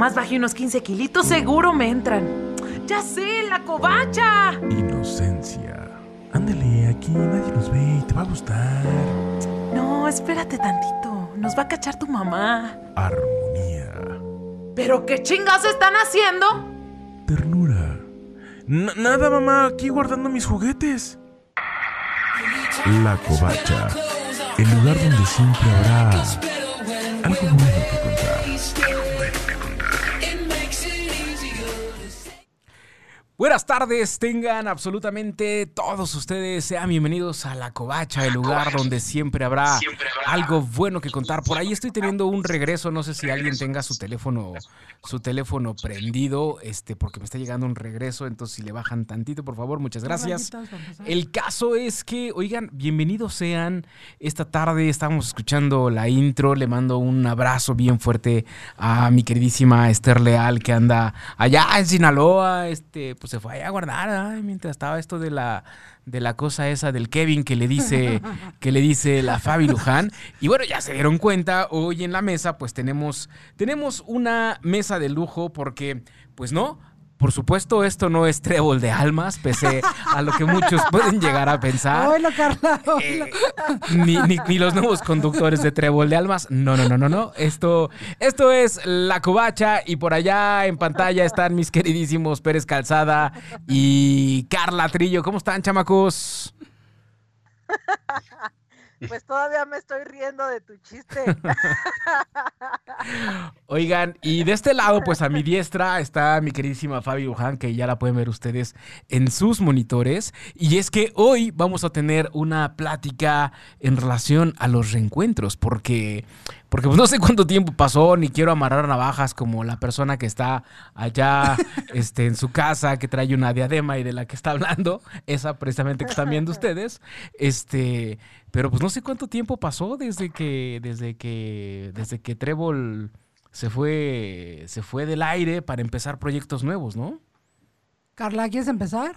Más bajé unos 15 kilitos, seguro me entran. ¡Ya sé, la covacha! Inocencia. Ándale, aquí nadie nos ve y te va a gustar. No, espérate tantito. Nos va a cachar tu mamá. Armonía. ¿Pero qué chingas están haciendo? Ternura. N- nada, mamá, aquí guardando mis juguetes. La covacha. El lugar donde siempre habrá algo bueno Buenas tardes, tengan absolutamente todos ustedes. Sean bienvenidos a La Covacha, el lugar donde siempre habrá algo bueno que contar. Por ahí estoy teniendo un regreso, no sé si alguien tenga su teléfono su teléfono prendido, este porque me está llegando un regreso, entonces si le bajan tantito, por favor, muchas gracias. El caso es que, oigan, bienvenidos sean. Esta tarde estamos escuchando la intro. Le mando un abrazo bien fuerte a mi queridísima Esther Leal que anda allá en Sinaloa. Este, pues se fue a guardar mientras estaba esto de la de la cosa esa del Kevin que le dice que le dice la Fabi Luján. Y bueno ya se dieron cuenta hoy en la mesa pues tenemos tenemos una mesa de lujo porque pues no por supuesto, esto no es trébol de almas, pese a lo que muchos pueden llegar a pensar. Hola, Carla. Eh, ni, ni- ni los nuevos conductores de Trébol de Almas. No, no, no, no, no. Esto, esto es La Covacha y por allá en pantalla están mis queridísimos Pérez Calzada y Carla Trillo. ¿Cómo están, chamacos? Pues todavía me estoy riendo de tu chiste. Oigan, y de este lado, pues a mi diestra está mi queridísima Fabi Luján, que ya la pueden ver ustedes en sus monitores. Y es que hoy vamos a tener una plática en relación a los reencuentros, porque, porque pues no sé cuánto tiempo pasó, ni quiero amarrar navajas como la persona que está allá este, en su casa, que trae una diadema y de la que está hablando, esa precisamente que están viendo ustedes. Este, pero pues no sé cuánto tiempo pasó desde que, desde que, desde que Trébol se fue, se fue del aire para empezar proyectos nuevos, ¿no? Carla, ¿quieres empezar?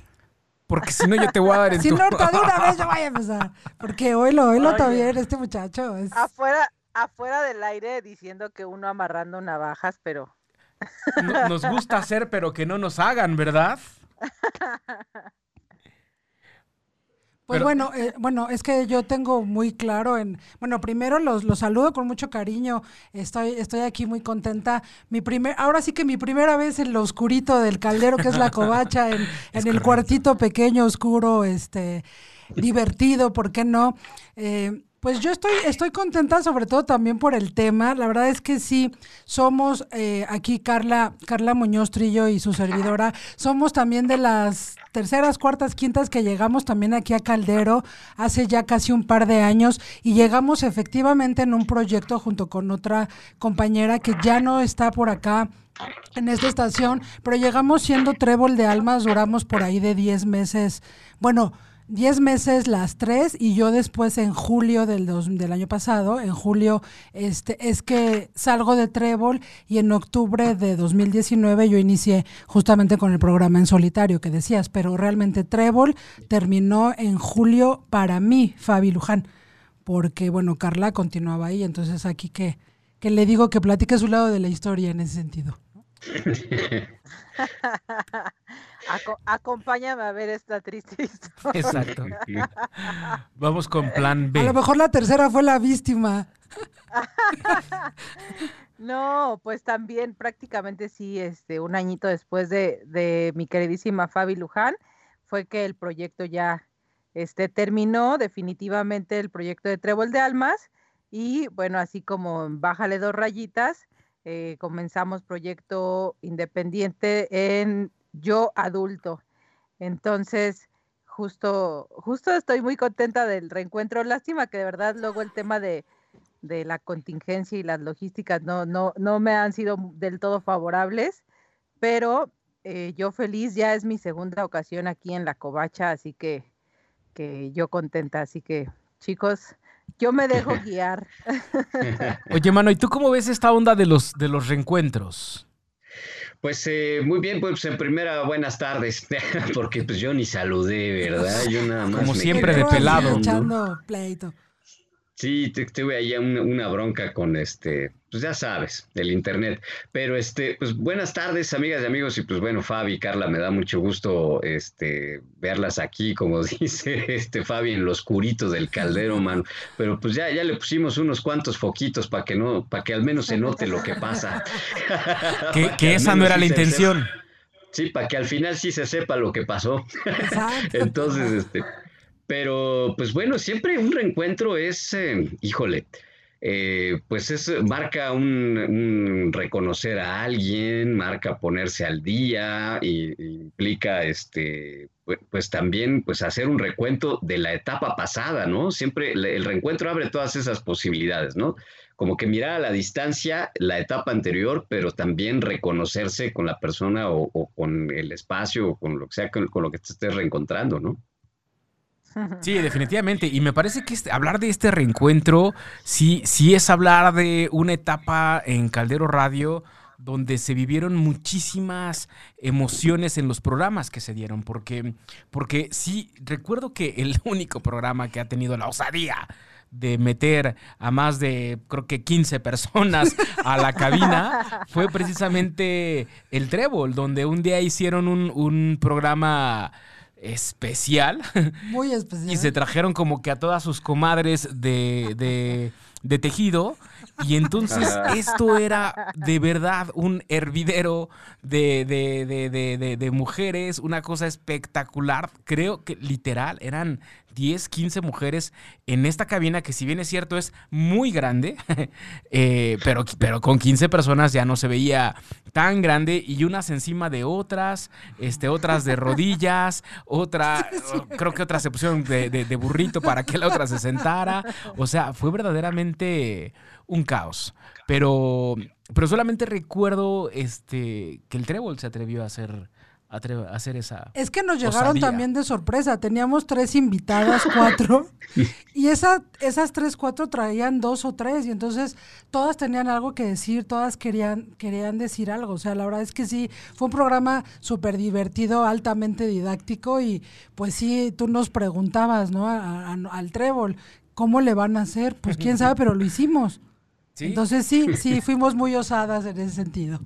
Porque si no yo te voy a dar en Si tu... no, ahorita de una vez yo voy a empezar. Porque oílo, oílo Oye. también, este muchacho. Es... afuera, afuera del aire diciendo que uno amarrando navajas, pero No- Nos gusta hacer, pero que no nos hagan, ¿verdad? Pues Pero- bueno, eh, bueno, es que yo tengo muy claro en, bueno, primero los, los saludo con mucho cariño, estoy, estoy aquí muy contenta. Mi primer, ahora sí que mi primera vez en lo oscurito del caldero, que es la covacha, en, en el cuartito pequeño, oscuro, este, divertido, ¿por qué no? Eh, pues yo estoy, estoy contenta sobre todo también por el tema. La verdad es que sí, somos eh, aquí Carla, Carla Muñoz Trillo y su servidora, somos también de las terceras, cuartas, quintas que llegamos también aquí a Caldero hace ya casi un par de años y llegamos efectivamente en un proyecto junto con otra compañera que ya no está por acá en esta estación, pero llegamos siendo trébol de almas, duramos por ahí de 10 meses, bueno, 10 meses las tres y yo después en julio del, dos- del año pasado, en julio, este, es que salgo de Trébol y en octubre de 2019 yo inicié justamente con el programa en solitario que decías, pero realmente Trébol terminó en julio para mí, Fabi Luján, porque bueno, Carla continuaba ahí, entonces aquí que, que le digo que platique su lado de la historia en ese sentido. aco- acompáñame a ver esta triste historia. Exacto. Vamos con plan A lo B. mejor la tercera fue la víctima. No, pues también prácticamente sí, este, un añito después de, de mi queridísima Fabi Luján, fue que el proyecto ya este, terminó definitivamente el proyecto de Trébol de Almas y bueno, así como Bájale dos rayitas, eh, comenzamos proyecto independiente en Yo Adulto. Entonces, justo, justo estoy muy contenta del reencuentro. Lástima que de verdad luego el tema de, de la contingencia y las logísticas no, no, no me han sido del todo favorables, pero eh, yo feliz, ya es mi segunda ocasión aquí en la covacha, así que, que yo contenta, así que chicos, yo me dejo guiar. Oye, mano, ¿y tú cómo ves esta onda de los, de los reencuentros? Pues eh, muy bien, pues en primera buenas tardes, porque pues yo ni saludé, ¿verdad? Yo nada más Como me siempre de pelado. Echando pleito. Sí, tuve ahí una, bronca con este, pues ya sabes, el internet. Pero este, pues buenas tardes, amigas y amigos. Y pues bueno, Fabi, Carla, me da mucho gusto este verlas aquí, como dice este Fabi, en los curitos del caldero, mano. Pero pues ya, ya le pusimos unos cuantos foquitos para que no, para que al menos se note lo que pasa. que, esa no era la intención. Sí, para que al final sí se sepa lo que pasó. Entonces, este, pero pues bueno, siempre un reencuentro es, eh, híjole, eh, pues es, marca un, reconocer a alguien, marca ponerse al día y, implica este, pues, pues, también pues hacer un recuento de la etapa pasada, ¿no? Siempre el reencuentro abre todas esas posibilidades, ¿no? Como que mirar a la distancia la etapa anterior, pero también reconocerse con la persona o, con el espacio o con lo que sea, con lo que te estés reencontrando, ¿no? Sí, definitivamente. Y me parece que este, hablar de este reencuentro sí, sí es hablar de una etapa en Caldero Radio donde se vivieron muchísimas emociones en los programas que se dieron, porque, porque sí, recuerdo que el único programa que ha tenido la osadía de meter a más de, creo que 15 personas a la cabina, fue precisamente el Trébol, donde un día hicieron un, un programa especial. Muy especial. y se trajeron como que a todas sus comadres de, de, de tejido. Y entonces esto era de verdad un hervidero de, de, de, mujeres, una cosa espectacular. Creo que literal eran 10, 15 mujeres en esta cabina que si bien es cierto es muy grande, eh, pero, pero con 15 personas ya no se veía tan grande y unas encima de otras, este, otras de rodillas, otra, creo que otra se pusieron de, de, burrito para que la otra se sentara. O sea, fue verdaderamente un caos. Pero, pero solamente recuerdo este, que el trébol se atrevió a hacer hacer esa. Es que nos llegaron también de sorpresa. Teníamos tres invitadas, cuatro, y esa, esas tres, cuatro traían dos o tres, y entonces todas tenían algo que decir, todas querían, querían decir algo. O sea, la verdad es que sí, fue un programa súper divertido, altamente didáctico, y pues sí, tú nos preguntabas, ¿no? al trébol, ¿cómo le van a hacer? Pues quién sabe, pero lo hicimos. Entonces sí, sí, fuimos muy osadas en ese sentido.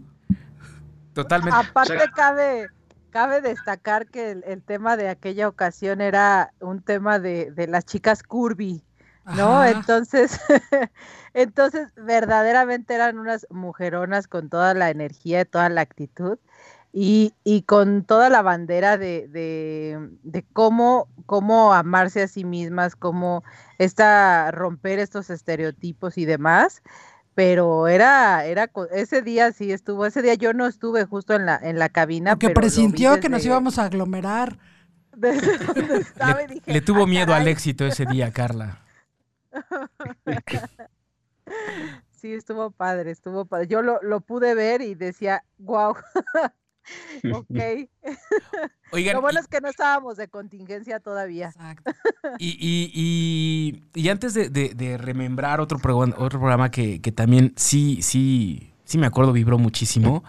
Totalmente. Aparte cabe, cabe destacar que el, tema de aquella ocasión era un tema de, las chicas curvy, ¿no? Entonces, entonces verdaderamente eran unas mujeronas con toda la energía, y toda la actitud. Y, con toda la bandera de, de, cómo, cómo amarse a sí mismas, cómo esta, romper estos estereotipos y demás pero era, era, ese día sí estuvo, ese día yo no estuve justo en la, en la cabina. Porque presintió que nos íbamos a aglomerar. le, tuvo ah, miedo al éxito ese día, Carla. sí, estuvo padre, estuvo padre. Yo lo, lo pude ver y decía, wow, ok. Lo bueno es que no estábamos de contingencia todavía. Exacto. Y, y, antes de, remembrar otro, programa, otro programa que, que, también sí, sí, sí me acuerdo, vibró muchísimo,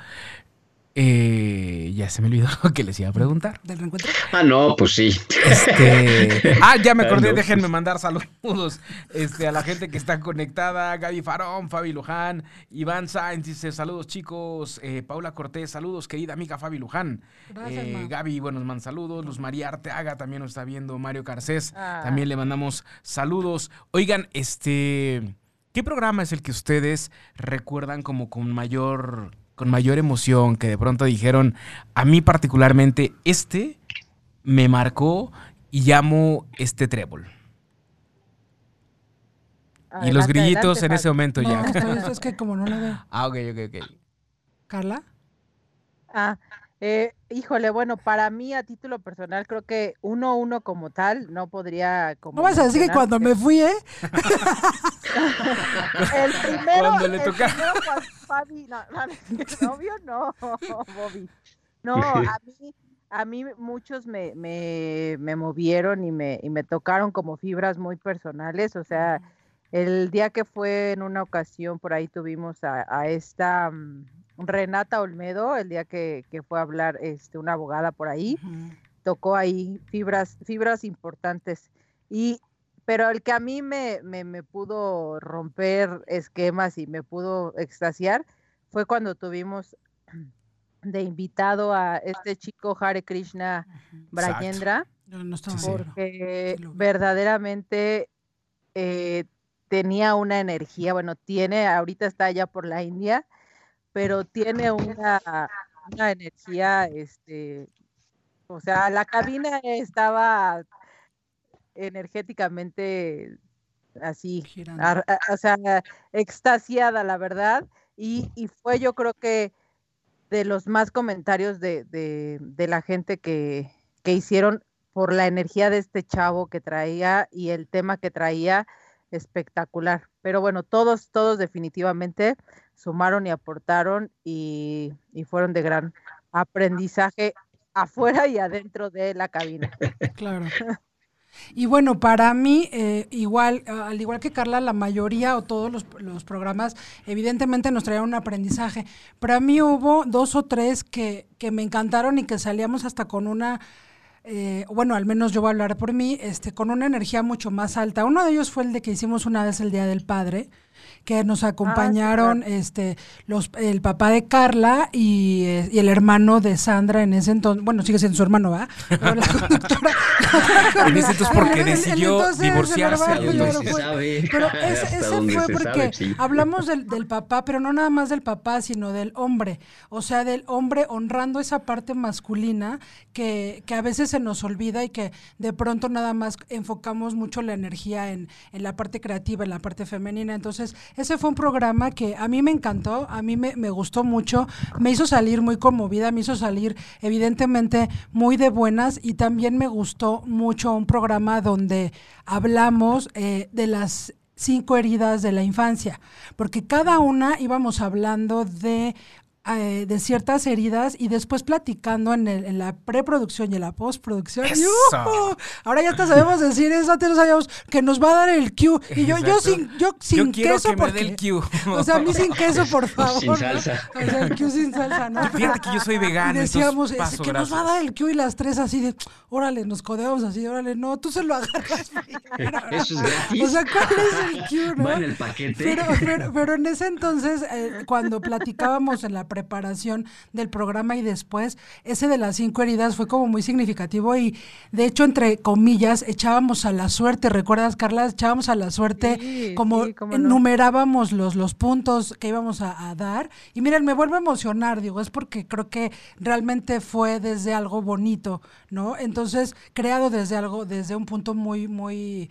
eh, ya se me olvidó lo que les iba a preguntar. ¿Del reencuentro? Ah, no, pues sí. Este, ah, ya me acordé, déjenme mandar saludos este, a la gente que está conectada. Gaby Farón, Fabi Luján, Iván Sainz dice saludos chicos. Eh, Paula Cortés, saludos, querida amiga Fabi Luján. Eh, Gaby, buenos man, saludos. Luz María Arteaga también nos está viendo. Mario Carcés, ah. también le mandamos saludos. Oigan, este, ¿qué programa es el que ustedes recuerdan como con mayor con mayor emoción, que de pronto dijeron, a mí particularmente, este me marcó y llamo este trébol? y los grillitos en ese momento ya. es que como no lo veo. Ah, ok, ok, ok. ¿Carla? Ah, eh, híjole, bueno, para mí a título personal creo que uno uno como tal no podría como No vas a decir que cuando me fui, ¿eh? el primero, cuando le toca. Fabi, no, no, novio no, Bobby. No, a mí a mí muchos me, me, me movieron y me, y me tocaron como fibras muy personales, o sea, el día que fue en una ocasión por ahí tuvimos a, a esta mm, Renata Olmedo, el día que, fue a hablar este, una abogada por ahí, tocó ahí fibras, fibras importantes. Y pero el que a mí me, me, pudo romper esquemas y me pudo extasiar fue cuando tuvimos de invitado a este chico Hare Krishna Brayendra, porque verdaderamente eh, tenía una energía, bueno, tiene, ahorita está allá por la India, pero tiene una, una energía, este, o sea, la cabina estaba energéticamente así, o sea, extasiada, la verdad, y, fue yo creo que de los más comentarios de, de, la gente que, que, hicieron por la energía de este chavo que traía y el tema que traía espectacular. Pero bueno, todos, todos definitivamente sumaron y aportaron y, y fueron de gran aprendizaje afuera y adentro de la cabina. Claro. Y bueno, para mí, eh, igual, al igual que Carla, la mayoría o todos los, los, programas, evidentemente nos traían un aprendizaje. Pero a mí hubo dos o tres que, que me encantaron y que salíamos hasta con una eh, bueno, al menos yo voy a hablar por mí, este, con una energía mucho más alta. Uno de ellos fue el de que hicimos una vez el Día del Padre, que nos ah, acompañaron este los el papá de Carla y, eh, y, el hermano de Sandra en ese entonces, bueno, sigue siendo su hermano, ¿va? Pero la conductora, en ese entonces porque decidió divorciarse. Pero ese, fue porque hablamos del, del papá, pero no nada más del papá, sino del hombre. O sea, del hombre honrando esa parte masculina que, que a veces se nos olvida y que de pronto nada más enfocamos mucho la energía en, en la parte creativa, en la parte femenina. Entonces, ese fue un programa que a mí me encantó, a mí me, gustó mucho, me hizo salir muy conmovida, me hizo salir evidentemente muy de buenas y también me gustó mucho un programa donde hablamos eh, de las cinco heridas de la infancia, porque cada una íbamos hablando de eh, de ciertas heridas y después platicando en, el, en la preproducción y en la postproducción. ahora ya te sabemos decir eso, te lo sabíamos, que nos va a dar el Q. Y yo, yo sin, yo sin queso, porque. el Q. o sea, a mí sin queso, por favor. Sin salsa. O sea, el Q sin salsa, ¿no? Fíjate que yo soy vegano. Y decíamos, paso, que nos va a dar el Q y las tres así de, órale, nos codeamos así, órale, no, tú se lo agarras. eso es gratis. O sea, ¿cuál es el Q, no? Va en el paquete. Pero, pero, pero en ese entonces, eh, cuando platicábamos en la preparación del programa y después, ese de las cinco heridas fue como muy significativo y de hecho, entre comillas, echábamos a la suerte, ¿recuerdas, Carla? Echábamos a la suerte, como enumerábamos los, los puntos que íbamos a, dar. Y miren, me vuelvo a emocionar, digo, es porque creo que realmente fue desde algo bonito, ¿no? Entonces, creado desde algo, desde un punto muy, muy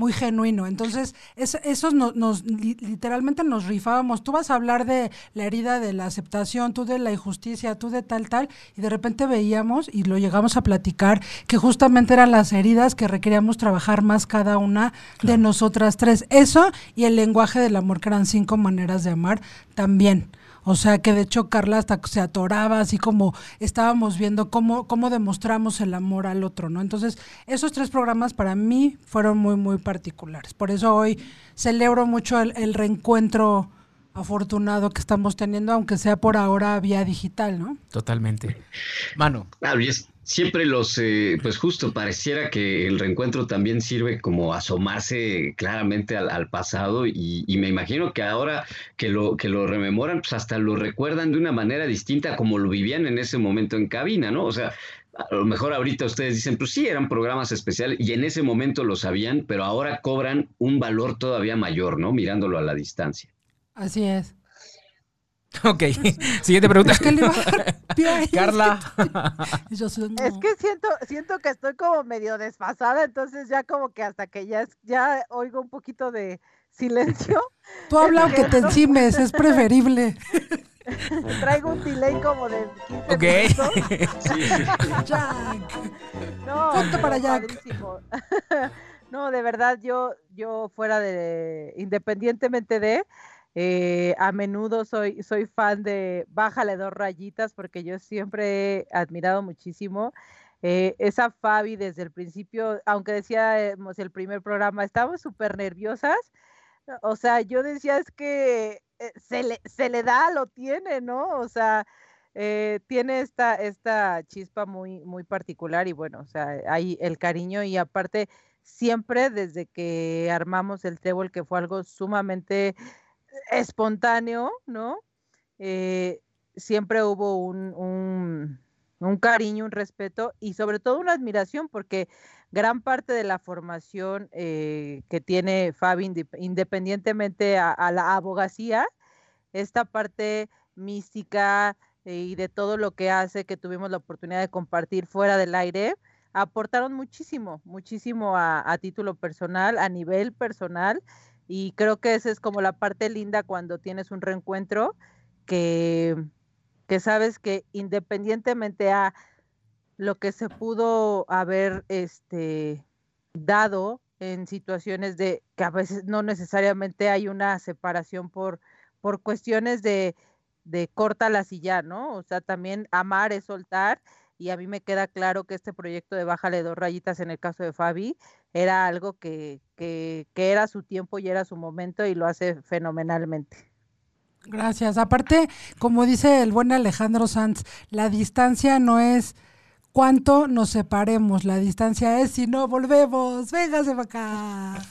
muy genuino. Entonces, es, esos nos, literalmente nos rifábamos. Tú vas a hablar de la herida de la aceptación, tú de la injusticia, tú de tal, tal, y de repente veíamos y lo llegamos a platicar que justamente eran las heridas que requeríamos trabajar más cada una de nosotras tres. Eso y el lenguaje del amor, que eran cinco maneras de amar, también. O sea que de hecho Carla hasta se atoraba, así como estábamos viendo cómo, cómo demostramos el amor al otro, ¿no? Entonces, esos tres programas para mí fueron muy, muy particulares. Por eso hoy celebro mucho el, reencuentro afortunado que estamos teniendo, aunque sea por ahora vía digital, ¿no? Totalmente. Mano. Ah, siempre los, eh, pues justo pareciera que el reencuentro también sirve como asomarse claramente al, pasado y, me imagino que ahora que lo, que lo rememoran, pues hasta lo recuerdan de una manera distinta como lo vivían en ese momento en cabina, ¿no? O sea, a lo mejor ahorita ustedes dicen, pues sí, eran programas especiales y en ese momento lo sabían, pero ahora cobran un valor todavía mayor, ¿no? Mirándolo a la distancia. Así es. Ok, siguiente pregunta. Carla. Es que siento, siento que estoy como medio desfasada, entonces ya como que hasta que ya, ya oigo un poquito de silencio. Tú habla aunque te encimes, es preferible. Traigo un delay como de 15 minutos. Jack. No, para Jack. No, de verdad, yo, yo fuera de, independientemente de, eh, a menudo soy, soy fan de Bájale dos rayitas porque yo siempre he admirado muchísimo eh, esa Fabi desde el principio, aunque decíamos el primer programa, estábamos súper nerviosas. O sea, yo decía es que eh, se, le, se le da, lo tiene, ¿no? O sea, tiene esta, esta chispa muy, muy particular y bueno, o sea, hay el cariño y aparte siempre desde que armamos el trébol, que fue algo sumamente espontáneo, ¿no? Eh, siempre hubo un, un, cariño, un respeto y sobre todo una admiración, porque gran parte de la formación eh, que tiene Fabi, independientemente a, la abogacía, esta parte mística eh, y de todo lo que hace, que tuvimos la oportunidad de compartir fuera del aire, aportaron muchísimo, muchísimo a, a título personal, a nivel personal, y creo que esa es como la parte linda cuando tienes un reencuentro que, que sabes que independientemente a lo que se pudo haber este, dado en situaciones de que a veces no necesariamente hay una separación por, por cuestiones de, de la silla, ¿no? O sea, también amar es soltar y a mí me queda claro que este proyecto de Bájale dos rayitas en el caso de Fabi era algo que, que, que era su tiempo y era su momento y lo hace fenomenalmente. Gracias. Aparte, como dice el buen Alejandro Sanz, la distancia no es cuánto nos separemos. La distancia es si no volvemos. Véngase para acá.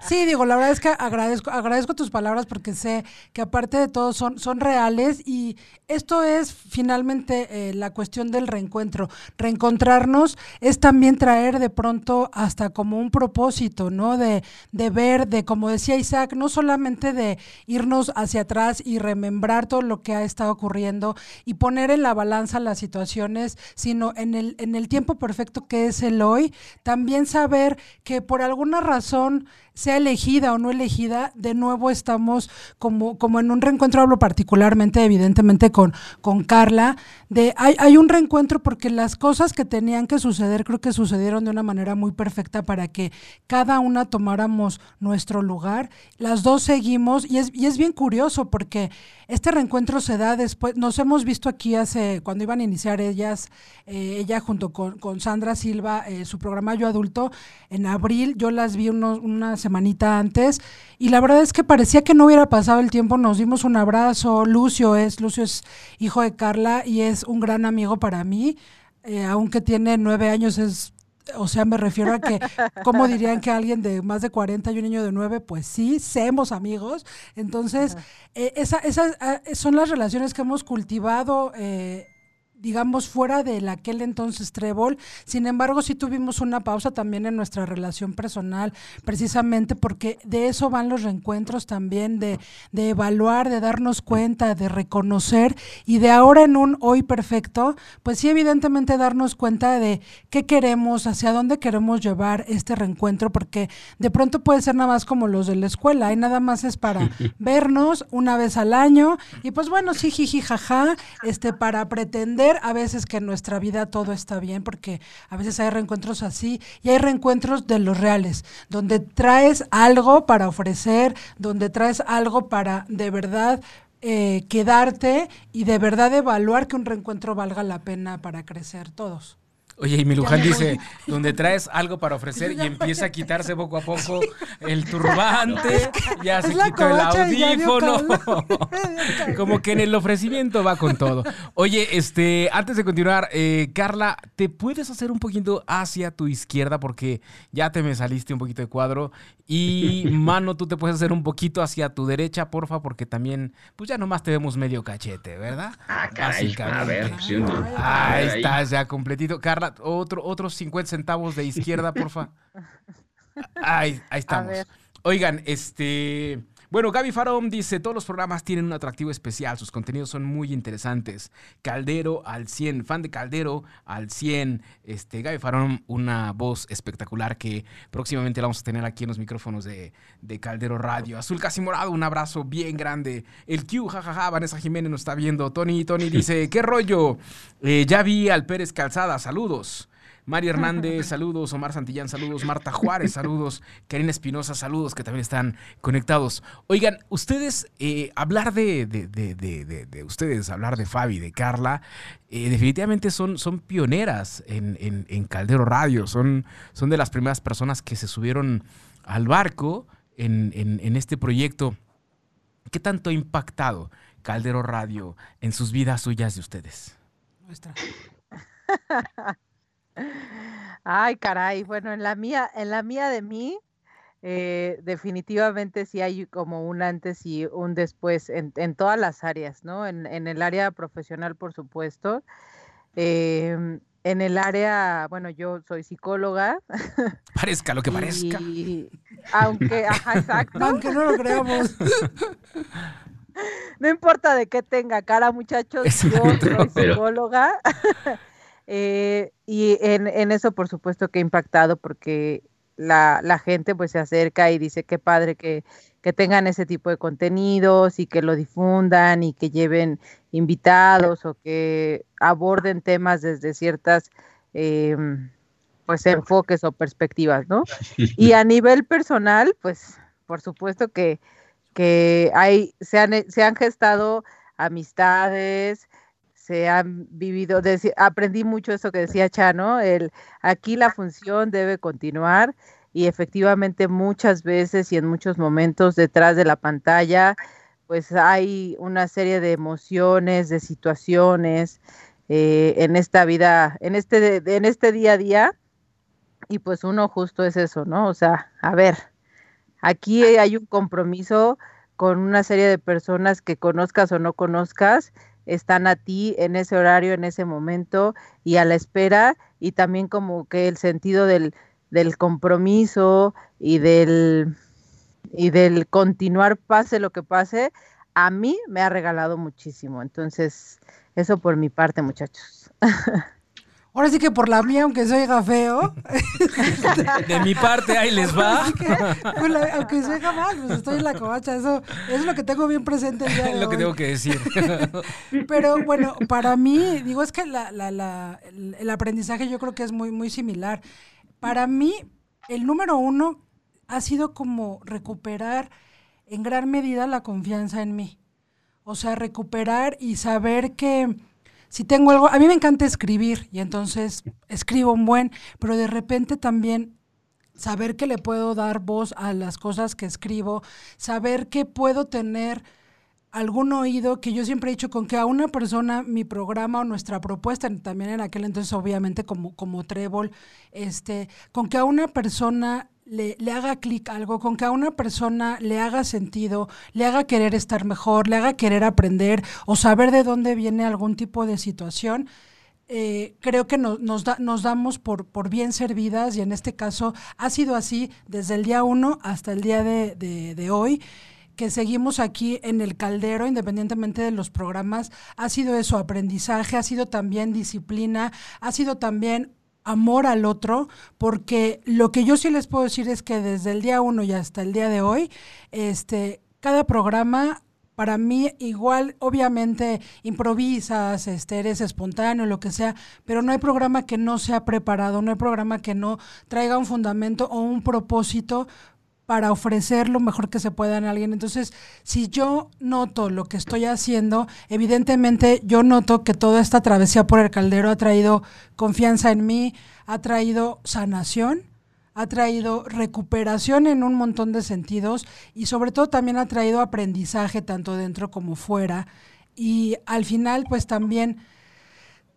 Sí, digo, la verdad es que agradezco, agradezco tus palabras porque sé que aparte de todo son, son reales y esto es finalmente eh, la cuestión del reencuentro. Reencontrarnos es también traer de pronto hasta como un propósito, ¿no? De, de ver, de como decía Isaac, no solamente de irnos hacia atrás y remembrar todo lo que ha estado ocurriendo y poner en la balanza las situaciones, sino en el, en el tiempo perfecto que es el hoy, también saber que por alguna razón sea elegida o no elegida, de nuevo estamos como, como en un reencuentro, hablo particularmente, evidentemente, con, con Carla, de hay, un reencuentro porque las cosas que tenían que suceder creo que sucedieron de una manera muy perfecta para que cada una tomáramos nuestro lugar. Las dos seguimos y es, y es bien curioso porque este reencuentro se da después, nos hemos visto aquí hace, cuando iban a iniciar ellas, eh, ella junto con, con Sandra Silva, eh, su programa Yo Adulto, en abril, yo las vi unos, unas semanita antes. Y la verdad es que parecía que no hubiera pasado el tiempo, nos dimos un abrazo, Lucio es, Lucio es hijo de Carla y es un gran amigo para mí, eh, aunque tiene nueve años, es o sea, me refiero a que, ¿cómo dirían que alguien de más de 40 y un niño de 9? Pues sí, seamos amigos. Entonces, eh, esa, esas ah, son las relaciones que hemos cultivado eh, digamos, fuera del aquel entonces trébol. Sin embargo, sí tuvimos una pausa también en nuestra relación personal, precisamente porque de eso van los reencuentros también, de, de evaluar, de darnos cuenta, de reconocer y de ahora en un hoy perfecto, pues sí, evidentemente darnos cuenta de qué queremos, hacia dónde queremos llevar este reencuentro, porque de pronto puede ser nada más como los de la escuela, y nada más es para vernos una vez al año y pues bueno, sí, jiji, jaja, este, para pretender a veces que en nuestra vida todo está bien, porque a veces hay reencuentros así y hay reencuentros de los reales, donde traes algo para ofrecer, donde traes algo para de verdad eh, quedarte y de verdad evaluar que un reencuentro valga la pena para crecer todos. Oye, y mi Luján dice, donde traes algo para ofrecer y empieza a quitarse poco a poco el turbante, ya se quitó el audífono. Como que en el ofrecimiento va con todo. Oye, este, antes de continuar, eh, Carla, ¿te puedes hacer un poquito hacia tu izquierda? Porque ya te me saliste un poquito de cuadro. Y mano, tú te puedes hacer un poquito hacia tu derecha, porfa, porque también, pues ya nomás te vemos medio cachete, ¿verdad? Ah, caray, a ver, pues, Ahí estás ya completito. Carla, otro, otros 50 centavos de izquierda, porfa. Ahí, ahí estamos. Oigan, este. Bueno, Gaby Farón dice, todos los programas tienen un atractivo especial, sus contenidos son muy interesantes. Caldero al 100, fan de Caldero al 100. Este, Gaby Farón, una voz espectacular que próximamente la vamos a tener aquí en los micrófonos de, Caldero Radio. Azul Casi Morado, un abrazo bien grande. El Q, jajaja, Vanessa Jiménez nos está viendo. Tony, Tony dice, ¿qué rollo? Eh, ya vi al Pérez Calzada, saludos. María Hernández, saludos. Omar Santillán, saludos. Marta Juárez, saludos. Karina Espinosa, saludos, que también están conectados. Oigan, ustedes, eh, hablar de, de, ustedes, hablar de Fabi, de Carla, eh, definitivamente son, son pioneras en, Caldero Radio. Son, son de las primeras personas que se subieron al barco en, en este proyecto. ¿Qué tanto ha impactado Caldero Radio en sus vidas suyas de ustedes? Nuestra. Ay, caray, bueno, en la mía, en la mía de mí, eh, definitivamente sí hay como un antes y un después en, todas las áreas, ¿no? En, el área profesional, por supuesto. Em, en el área, bueno, yo soy psicóloga. Parezca lo que parezca. aunque, ajá, exacto. Aunque no lo creamos. No importa de qué tenga cara, muchachos, yo soy psicóloga. Eh, y en, en, eso, por supuesto, que he impactado porque la, la, gente pues se acerca y dice qué padre que, que, tengan ese tipo de contenidos y que lo difundan y que lleven invitados o que aborden temas desde ciertas em, pues enfoques o perspectivas, ¿no? Y a nivel personal, pues por supuesto que, que hay, se han, se han gestado amistades, se han vivido, aprendí mucho eso que decía Chano, el aquí la función debe continuar y efectivamente muchas veces y en muchos momentos detrás de la pantalla pues hay una serie de emociones, de situaciones eh, en esta vida, en este, en este día a día y pues uno justo es eso, ¿no? O sea, a ver, aquí hay un compromiso con una serie de personas que conozcas o no conozcas están a ti en ese horario, en ese momento y a la espera y también como que el sentido del, del compromiso y del, y del continuar pase lo que pase, a mí me ha regalado muchísimo. Entonces, eso por mi parte, muchachos. Ahora sí que por la mía, aunque soy feo. De, mi parte, ahí les va. Pues, aunque soy mal, pues estoy en la covacha. Eso, es lo que tengo bien presente el día de Es lo que tengo que decir. Pero bueno, para mí, digo, es que la, la, la, el aprendizaje yo creo que es muy, muy similar. Para mí, el número uno ha sido como recuperar en gran medida la confianza en mí. O sea, recuperar y saber que si tengo algo, a mí me encanta escribir y entonces escribo un buen, pero de repente también saber que le puedo dar voz a las cosas que escribo, saber que puedo tener algún oído que yo siempre he dicho con que a una persona mi programa o nuestra propuesta también en aquel entonces obviamente como como Trébol este con que a una persona le, haga clic algo, con que a una persona le haga sentido, le haga querer estar mejor, le haga querer aprender o saber de dónde viene algún tipo de situación, eh, creo que nos, nos damos por, por, bien servidas y en este caso ha sido así desde el día uno hasta el día de, de hoy que seguimos aquí en el caldero, independientemente de los programas, ha sido eso, aprendizaje, ha sido también disciplina, ha sido también amor al otro, porque lo que yo sí les puedo decir es que desde el día uno y hasta el día de hoy, este, cada programa para mí igual, obviamente improvisas, este, eres espontáneo, lo que sea, pero no hay programa que no sea preparado, no hay programa que no traiga un fundamento o un propósito para ofrecer lo mejor que se pueda en alguien. Entonces, si yo noto lo que estoy haciendo, evidentemente yo noto que toda esta travesía por el caldero ha traído confianza en mí, ha traído sanación, ha traído recuperación en un montón de sentidos y sobre todo también ha traído aprendizaje tanto dentro como fuera. Y al final, pues también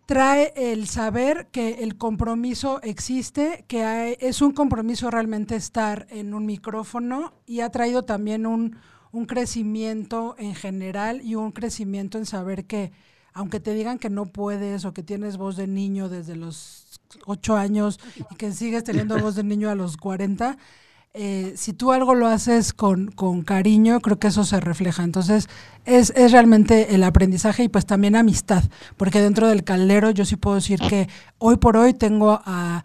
trae el saber que el compromiso existe, que es un compromiso realmente estar en un micrófono y ha traído también un, un crecimiento en general y un crecimiento en saber que aunque te digan que no puedes o que tienes voz de niño desde los ocho años y que sigues teniendo voz de niño a los 40, eh, si tú algo lo haces con, con, cariño, creo que eso se refleja. Entonces, es, es, realmente el aprendizaje y pues también amistad, porque dentro del caldero yo sí puedo decir que hoy por hoy tengo a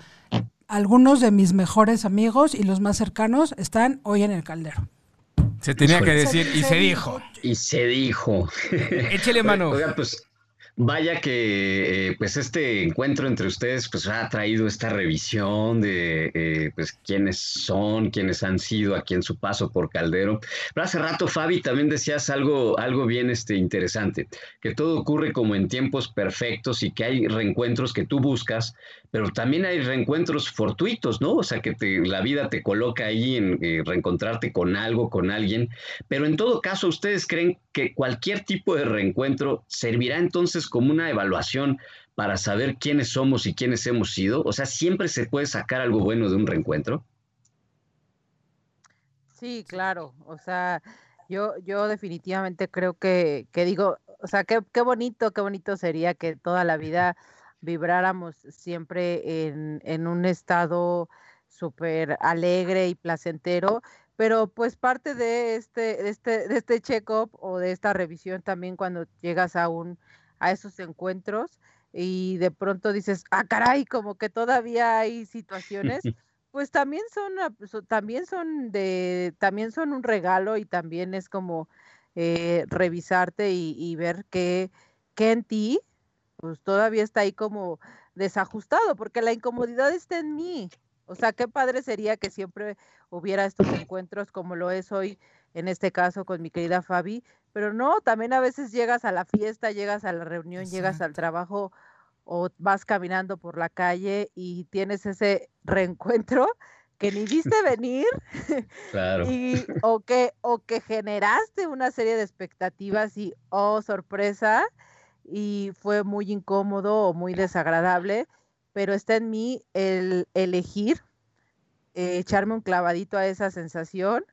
algunos de mis mejores amigos y los más cercanos están hoy en el caldero. Se tenía que decir y se, dijo. Y se dijo. Échele mano. Oiga, pues Vaya que eh, pues este encuentro entre ustedes pues ha traído esta revisión de eh, pues quiénes son, quiénes han sido aquí en su paso por Caldero. Pero hace rato Fabi también decías algo, algo bien este, interesante, que todo ocurre como en tiempos perfectos y que hay reencuentros que tú buscas, pero también hay reencuentros fortuitos, ¿no? O sea, que la vida te coloca ahí en eh, reencontrarte con algo, con alguien. Pero en todo caso, ¿ustedes creen que cualquier tipo de reencuentro servirá entonces como una evaluación para saber quiénes somos y quiénes hemos sido? O sea, ¿siempre se puede sacar algo bueno de un reencuentro? Sí, claro. O sea, yo, yo definitivamente creo que, que digo, o sea, qué, qué bonito, qué bonito sería que toda la vida vibráramos siempre en, en un estado súper alegre y placentero, pero pues parte de este, de este, de este check-up o de esta revisión también cuando llegas a un, a esos encuentros y de pronto dices, ah, caray, como que todavía hay situaciones, pues también son, también son de, también son un regalo y también es como eh, revisarte y, y ver qué, qué en ti pues todavía está ahí como desajustado, porque la incomodidad está en mí. O sea, qué padre sería que siempre hubiera estos encuentros como lo es hoy, en este caso con mi querida Fabi, pero no, también a veces llegas a la fiesta, llegas a la reunión, llegas al trabajo o vas caminando por la calle y tienes ese reencuentro que ni viste venir claro. y, o, que, o que generaste una serie de expectativas y, oh, sorpresa, y fue muy incómodo o muy desagradable, pero está en mí el elegir eh, echarme un clavadito a esa sensación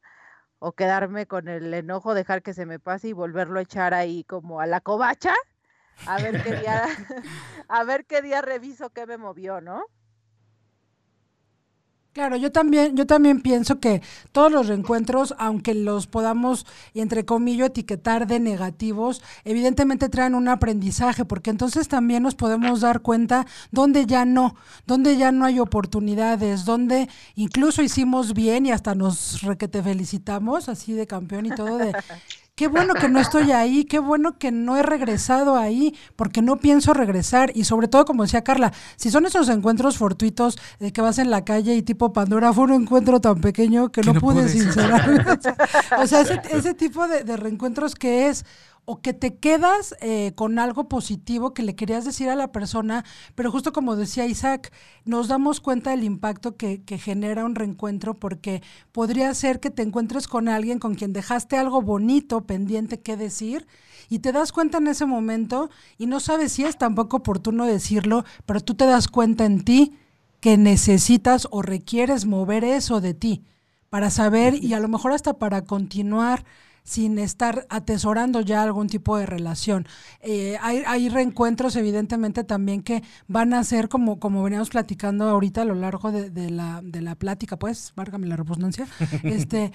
o quedarme con el enojo, dejar que se me pase y volverlo a echar ahí como a la covacha, a ver qué día, a ver qué día reviso qué me movió, ¿no? Claro, yo también, yo también pienso que todos los reencuentros, aunque los podamos, y entre comillas, etiquetar de negativos, evidentemente traen un aprendizaje, porque entonces también nos podemos dar cuenta dónde ya no, dónde ya no hay oportunidades, dónde incluso hicimos bien y hasta nos requete felicitamos, así de campeón y todo de qué bueno que no estoy ahí, qué bueno que no he regresado ahí, porque no pienso regresar. Y sobre todo, como decía Carla, si son esos encuentros fortuitos de que vas en la calle y tipo Pandora, fue un encuentro tan pequeño que, no, pude sincerarme. o sea, ese, tipo de, de reencuentros que es o que te quedas eh, con algo positivo que le querías decir a la persona, pero justo como decía Isaac, nos damos cuenta del impacto que, que, genera un reencuentro porque podría ser que te encuentres con alguien con quien dejaste algo bonito pendiente que decir y te das cuenta en ese momento y no sabes si es tampoco oportuno decirlo, pero tú te das cuenta en ti que necesitas o requieres mover eso de ti para saber y a lo mejor hasta para continuar sin estar atesorando ya algún tipo de relación. Eh, hay, hay, reencuentros, evidentemente, también que van a ser como, como veníamos platicando ahorita a lo largo de, de la, de la plática, pues, márgame la redundancia, este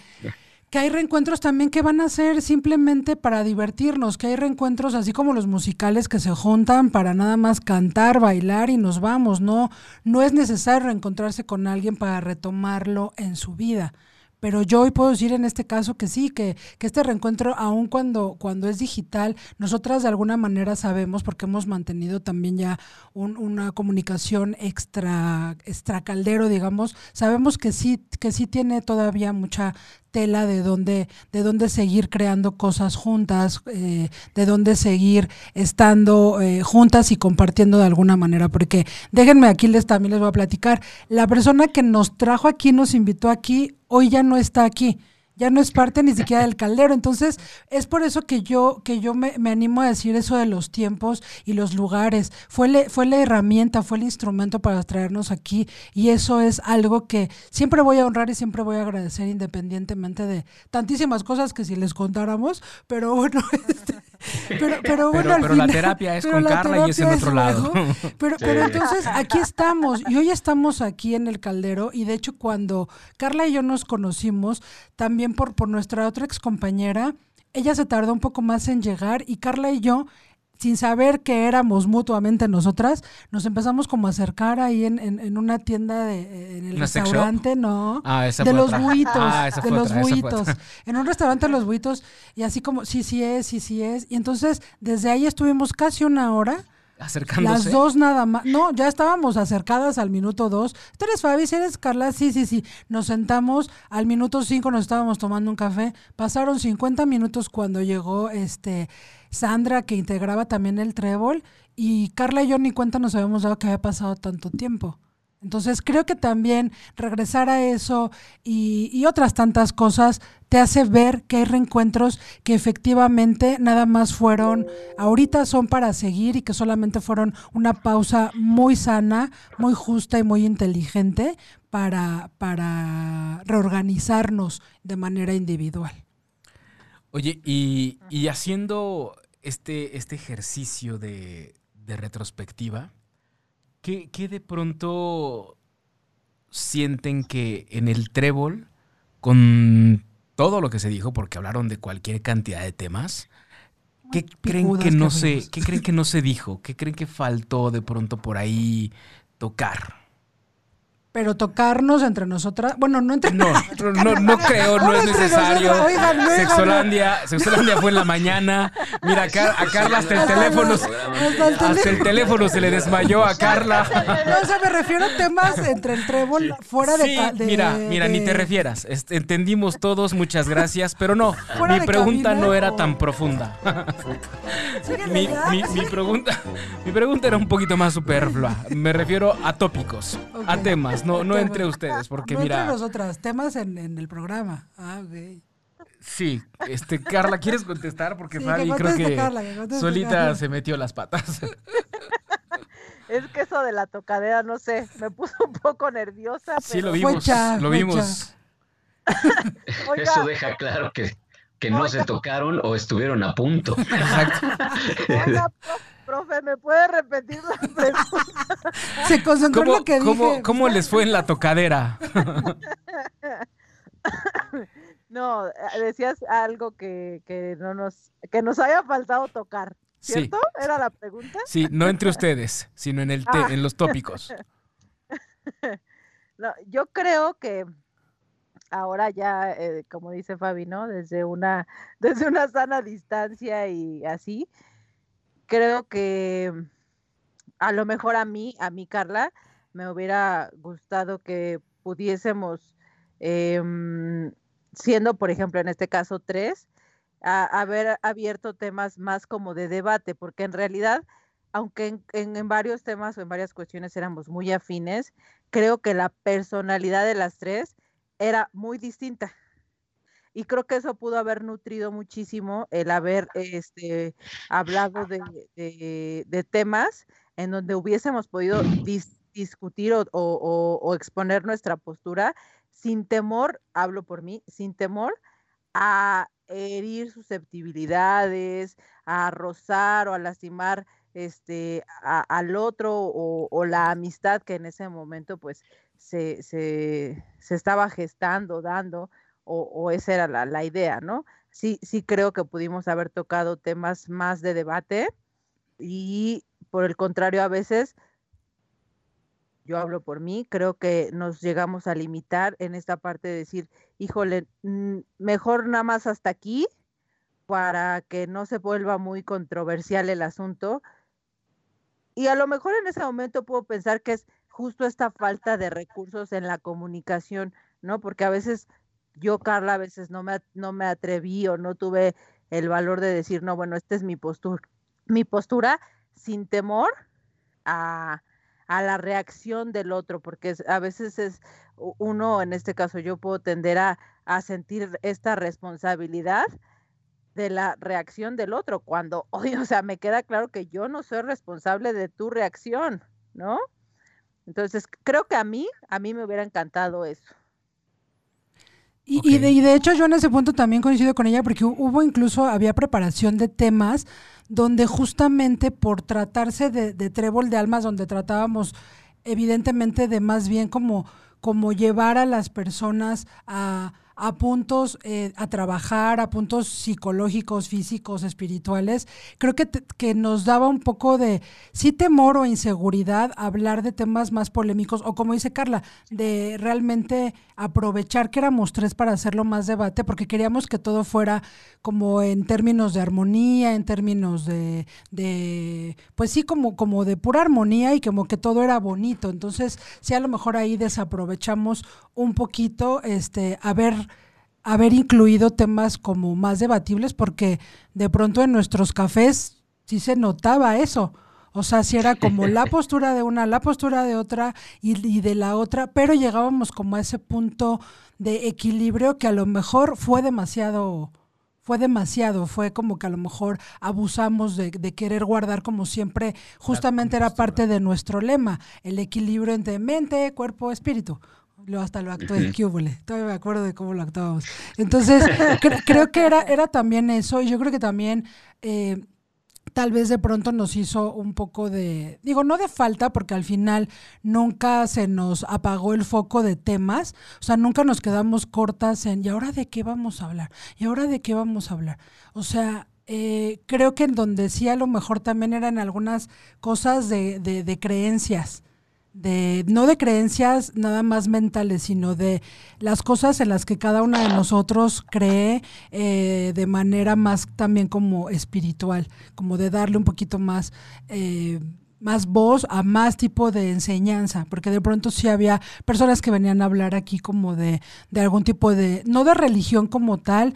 que hay reencuentros también que van a ser simplemente para divertirnos, que hay reencuentros así como los musicales que se juntan para nada más cantar, bailar y nos vamos, no no es necesario reencontrarse con alguien para retomarlo en su vida. Pero yo hoy puedo decir en este caso que sí, que, que este reencuentro, aun cuando, cuando es digital, nosotras de alguna manera sabemos, porque hemos mantenido también ya un, una comunicación extra, extra caldero, digamos, sabemos que sí, que sí tiene todavía mucha tela de dónde, de dónde seguir creando cosas juntas, eh, de dónde seguir estando eh, juntas y compartiendo de alguna manera. Porque déjenme aquí les también les voy a platicar. La persona que nos trajo aquí, nos invitó aquí, hoy ya no está aquí ya no es parte ni siquiera del caldero. Entonces, es por eso que yo, que yo me, me animo a decir eso de los tiempos y los lugares. Fue, le, fue la herramienta, fue el instrumento para traernos aquí y eso es algo que siempre voy a honrar y siempre voy a agradecer independientemente de tantísimas cosas que si les contáramos, pero bueno, este, pero, pero bueno, pero, la terapia es con Carla y es en otro lado. Pero, pero entonces aquí estamos. Y hoy estamos aquí en el caldero. Y de hecho cuando Carla y yo nos conocimos, también por, por nuestra otra ex compañera, ella se tardó un poco más en llegar y Carla y yo sin saber que éramos mutuamente nosotras, nos empezamos como a acercar ahí en, en, una tienda de, en el restaurante, no, ah, de los buitos, ah, de los buitos, en un restaurante de los buitos, y así como, sí, sí es, sí, sí es, y entonces desde ahí estuvimos casi una hora, Las dos nada más. No, ya estábamos acercadas al minuto dos. ¿Tú eres Fabi? eres Carla? Sí, sí, sí. Nos sentamos. Al minuto cinco nos estábamos tomando un café. Pasaron 50 minutos cuando llegó este Sandra, que integraba también el trébol, y Carla y yo ni cuenta nos habíamos dado que había pasado tanto tiempo. Entonces creo que también regresar a eso y, otras tantas cosas te hace ver que hay reencuentros que efectivamente nada más fueron, ahorita son para seguir y que solamente fueron una pausa muy sana, muy justa y muy inteligente para, para reorganizarnos de manera individual. Oye, y, y haciendo este, este ejercicio de, de retrospectiva, ¿qué, ¿qué, de pronto sienten que en el trébol, con todo lo que se dijo, porque hablaron de cualquier cantidad de temas, ¿qué creen que no se, ¿qué creen que no se dijo? ¿Qué creen que faltó de pronto por ahí tocar? Pero tocarnos entre nosotras, bueno, no entre No, no, no creo, no es necesario. Sexolandia, Sexolandia fue en la mañana. Mira, a Carla hasta el teléfono, hasta el teléfono se le desmayó a Carla. No, o sea, me refiero a temas entre el trébol fuera de, de, Mira, mira, ni te refieras. Entendimos todos, muchas gracias, pero no, mi pregunta no era tan profunda. mi, mi, pregunta, mi pregunta era un poquito más superflua. Me refiero a tópicos, a temas no, no entre ustedes, porque no mira. Entre nosotras, temas en, el programa. Ah, ok. Sí, este, Carla, ¿quieres contestar? Porque Fabi creo que, solita se metió las patas. Es que eso de la tocadera, no sé, me puso un poco nerviosa. Sí, lo vimos, lo vimos. Eso deja claro que, que no se tocaron o estuvieron a punto. Exacto. Profe, ¿me puede repetir la pregunta? Se concentró en lo que dije. ¿Cómo les fue en la tocadera? no, decías algo que, no nos, que nos haya faltado tocar. ¿Cierto? ¿Era la pregunta? Sí, no entre ustedes, sino en, el ah. en los tópicos. No, yo creo que ahora ya, eh, como dice Fabi, ¿no? Desde una, desde una sana distancia y así, creo que a lo mejor a mí, a mí Carla, me hubiera gustado que pudiésemos, em, siendo por ejemplo en este caso tres, haber abierto temas más como de debate, porque en realidad, aunque en, varios temas o en varias cuestiones éramos muy afines, creo que la personalidad de las tres era muy distinta y creo que eso pudo haber nutrido muchísimo el haber este, hablado de, temas en donde hubiésemos podido discutir o, exponer nuestra postura sin temor, hablo por mí, sin temor a herir susceptibilidades, a rozar o a lastimar este, al otro o, la amistad que en ese momento pues se, se, se estaba gestando, dando o, esa era la, idea, ¿no? Sí, sí creo que pudimos haber tocado temas más de debate y por el contrario a veces, yo hablo por mí, creo que nos llegamos a limitar en esta parte de decir, híjole, mm, mejor nada más hasta aquí para que no se vuelva muy controversial el asunto. Y a lo mejor en ese momento puedo pensar que es justo esta falta de recursos en la comunicación, ¿no? Porque a veces yo, Carla, a veces no me, no me atreví o no tuve el valor de decir, no, bueno, esta es mi postura, mi postura sin temor a, la reacción del otro, porque a veces es uno, en este caso yo puedo tender a, a sentir esta responsabilidad de la reacción del otro, cuando o sea, me queda claro que yo no soy responsable de tu reacción, ¿no? Entonces, creo que a mí, a mí me hubiera encantado eso. Y, de, hecho yo en ese punto también coincido con ella porque hubo incluso, había preparación de temas donde justamente por tratarse de, de trébol de almas, donde tratábamos evidentemente de más bien como, como llevar a las personas a a puntos eh, a trabajar, a puntos psicológicos, físicos, espirituales, creo que, que nos daba un poco de, sí, temor o inseguridad hablar de temas más polémicos, o como dice Carla, de realmente aprovechar que éramos tres para hacerlo más debate, porque queríamos que todo fuera como en términos de armonía, en términos de, de pues sí, como, como de pura armonía y como que todo era bonito. Entonces, sí, a lo mejor ahí desaprovechamos un poquito, este, a ver haber incluido temas como más debatibles porque de pronto en nuestros cafés sí se notaba eso. O sea, si era como la postura de una, la postura de otra y, de la otra, pero llegábamos como a ese punto de equilibrio que a lo mejor fue demasiado, fue demasiado, fue como que a lo mejor abusamos de, querer guardar como siempre, justamente era parte de nuestro lema, el equilibrio entre mente, cuerpo, espíritu. Lo, hasta lo actué, Cúbole. Todavía me acuerdo de cómo lo actuábamos. Entonces, creo que era, era también eso. Y yo creo que también eh, tal vez de pronto nos hizo un poco de, digo, no de falta, porque al final nunca se nos apagó el foco de temas, o sea, nunca nos quedamos cortas en, ¿y ahora de qué vamos a hablar? ¿Y ahora de qué vamos a hablar? O sea, eh, creo que en donde sí a lo mejor también eran algunas cosas de, de, de creencias de no de creencias nada más mentales, sino de las cosas en las que cada uno de nosotros cree eh, de manera más también como espiritual, como de darle un poquito más eh, más voz a más tipo de enseñanza, porque de pronto sí había personas que venían a hablar aquí como de, de algún tipo de, no de religión como tal,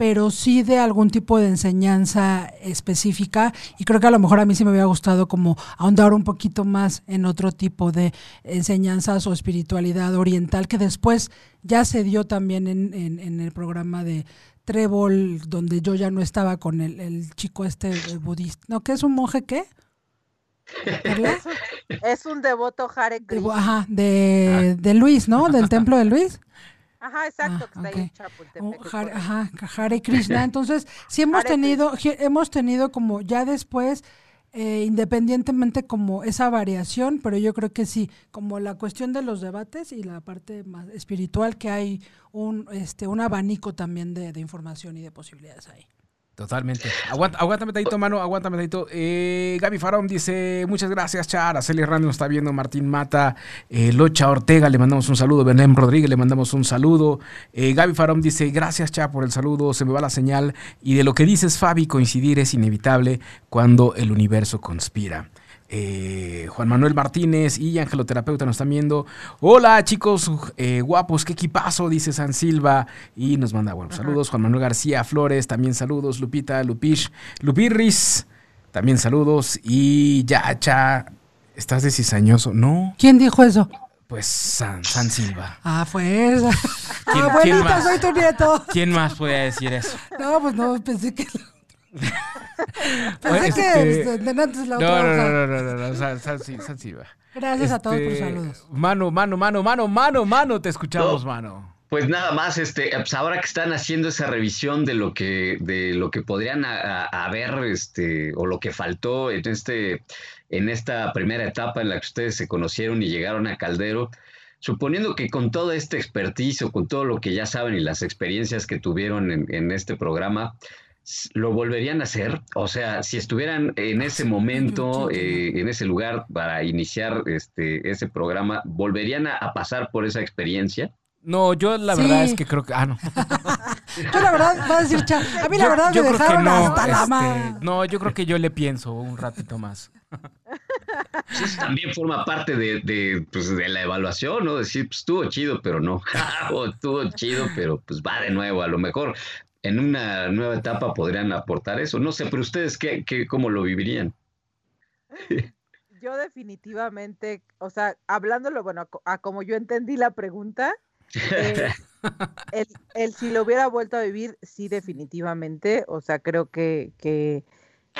pero sí de algún tipo de enseñanza específica y creo que a lo mejor a mí sí me había gustado como ahondar un poquito más en otro tipo de enseñanzas o espiritualidad oriental que después ya se dio también en, en, el programa de Trébol, donde yo ya no estaba con el, chico este budista. ¿No? ¿Qué es un monje qué? Es un, devoto Hare Krishna. Ajá, de, de Luis, ¿no? Del templo de Luis. Ajá, exacto, que está ahí en ajá, Hare Krishna. Entonces, sí hemos tenido, hemos tenido como ya después, eh, independientemente como esa variación, pero yo creo que sí, como la cuestión de los debates y la parte más espiritual, que hay un, este, un abanico también de información y de posibilidades ahí. Totalmente. Aguanta, aguántame tantito, mano, aguántame tantito. Eh, Gaby Farón dice, muchas gracias, Char. Celia Rando nos está viendo, Martín Mata, eh, Locha Ortega, le mandamos un saludo. Belén Rodríguez, le mandamos un saludo. Eh, Gaby Farón dice, gracias, Char, por el saludo. Se me va la señal. Y de lo que dices, Fabi, coincidir es inevitable cuando el universo conspira. Eh, Juan Manuel Martínez y Angeloterapeuta nos están viendo. Hola chicos, eh, guapos, qué equipazo, dice San Silva. Y nos manda buenos saludos. Juan Manuel García Flores, también saludos. Lupita, Lupish, Lupirris, también saludos. Y Yacha, ¿estás de cizañoso? ¿No? ¿Quién dijo eso? Pues San, San Silva. Ah, pues. Abuelita, soy tu nieto. ¿Quién más puede decir eso? No, pues no, pensé que. Pensé que este, de antes la otra. No, no, no, no, no, Gracias a todos por este, saludos. Mano, mano, mano, mano, mano, mano, te escuchamos, mano. Pues nada más, este, pues ahora que están haciendo esa revisión de lo que, de lo que podrían haber, este, o lo que faltó en este, en esta primera etapa en la que ustedes se conocieron y llegaron a Caldero, suponiendo que con toda esta expertise o con todo lo que ya saben y las experiencias que tuvieron en, en este programa, lo volverían a hacer? O sea, si estuvieran en ese momento, eh, en ese lugar para iniciar este, ese programa, ¿volverían a, pasar por esa experiencia? No, yo la verdad es que creo que. Ah, no. yo la verdad, va a decir, a mí la verdad me dejaron no, hasta la este, No, yo creo que yo le pienso un ratito más. Eso también forma parte de, de, pues, de la evaluación, ¿no? Decir, pues estuvo chido, pero no. estuvo chido, pero pues va de nuevo. A lo mejor en una nueva etapa podrían aportar eso. No sé, pero ustedes, ¿qué, qué, ¿cómo lo vivirían? Yo definitivamente, o sea, hablándolo, bueno, a, como yo entendí la pregunta, eh, el, si lo hubiera vuelto a vivir, sí, definitivamente, o sea, creo que, que,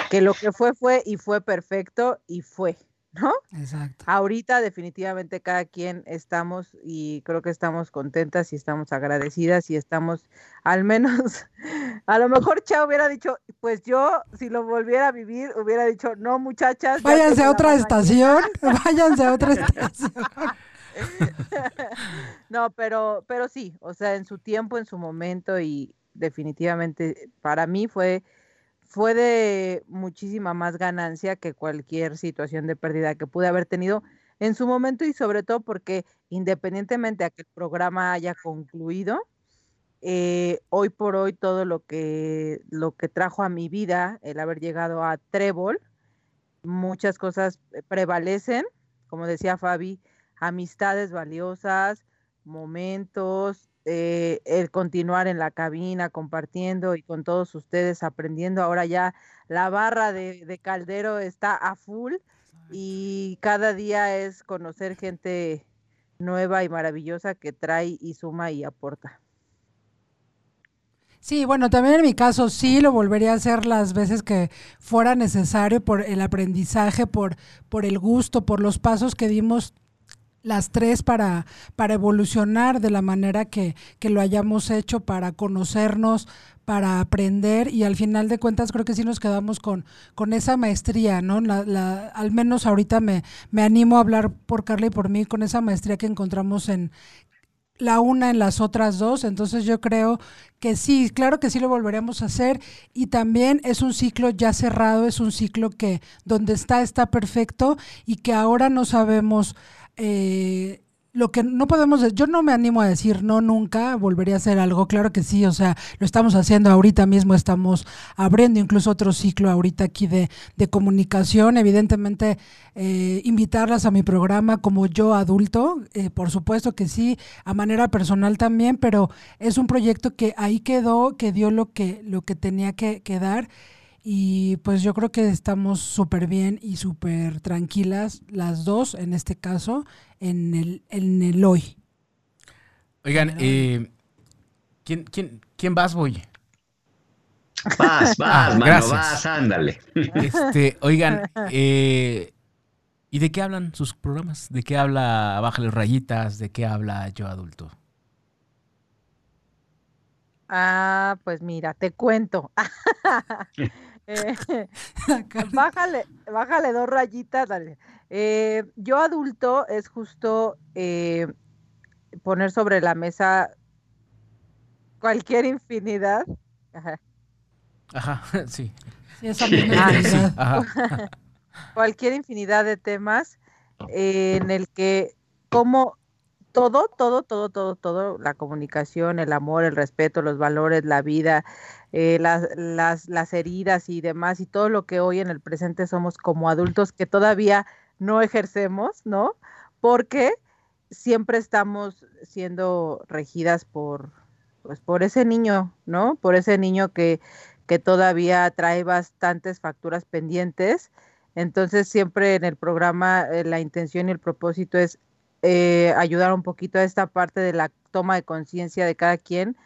que lo que fue fue y fue perfecto y fue. ¿No? Exacto. Ahorita definitivamente cada quien estamos y creo que estamos contentas y estamos agradecidas y estamos al menos, a lo mejor Cha hubiera dicho, pues yo si lo volviera a vivir hubiera dicho, no muchachas. Váyanse a otra estación, váyanse a otra estación. no, pero, pero sí, o sea, en su tiempo, en su momento y definitivamente para mí fue fue de muchísima más ganancia que cualquier situación de pérdida que pude haber tenido en su momento y sobre todo porque independientemente de que el programa haya concluido, eh, hoy por hoy todo lo que, lo que trajo a mi vida, el haber llegado a Trébol, muchas cosas prevalecen, como decía Fabi, amistades valiosas, momentos, eh, el continuar en la cabina, compartiendo y con todos ustedes aprendiendo. Ahora ya la barra de, de Caldero está a full y cada día es conocer gente nueva y maravillosa que trae y suma y aporta. Sí, bueno, también en mi caso sí lo volvería a hacer las veces que fuera necesario por el aprendizaje, por, por el gusto, por los pasos que dimos las tres para, para evolucionar de la manera que, que lo hayamos hecho, para conocernos, para aprender y al final de cuentas creo que sí nos quedamos con, con esa maestría, ¿no? La, la, al menos ahorita me, me animo a hablar por Carla y por mí con esa maestría que encontramos en la una en las otras dos, entonces yo creo que sí, claro que sí lo volveremos a hacer y también es un ciclo ya cerrado, es un ciclo que donde está está perfecto y que ahora no sabemos eh, lo que no podemos, yo no me animo a decir no nunca, volvería a hacer algo, claro que sí, o sea, lo estamos haciendo ahorita mismo, estamos abriendo incluso otro ciclo ahorita aquí de, de comunicación, evidentemente eh, invitarlas a mi programa como yo adulto, eh, por supuesto que sí, a manera personal también, pero es un proyecto que ahí quedó, que dio lo que, lo que tenía que, que dar y pues yo creo que estamos súper bien y súper tranquilas las dos, en este caso, en el, en el hoy. Oigan, eh, ¿quién, quién, quién vas, Boy? Vas, vas, ah, mano, gracias. vas, ándale. Este, oigan, eh, ¿y de qué hablan sus programas? ¿De qué habla Bájale Rayitas? ¿De qué habla Yo Adulto? Ah, pues mira, te cuento. Eh, bájale, bájale dos rayitas. Dale. Eh, yo adulto es justo eh, poner sobre la mesa cualquier infinidad. Ajá, Ajá sí. sí esa misma Ajá. cualquier infinidad de temas en el que como todo, todo, todo, todo, todo, la comunicación, el amor, el respeto, los valores, la vida, eh, las, las, las heridas y demás, y todo lo que hoy en el presente somos como adultos que todavía no ejercemos, ¿no? Porque siempre estamos siendo regidas por, pues, por ese niño, ¿no? Por ese niño que, que todavía trae bastantes facturas pendientes. Entonces siempre en el programa eh, la intención y el propósito es eh, ayudar un poquito a esta parte de la toma de conciencia de cada quien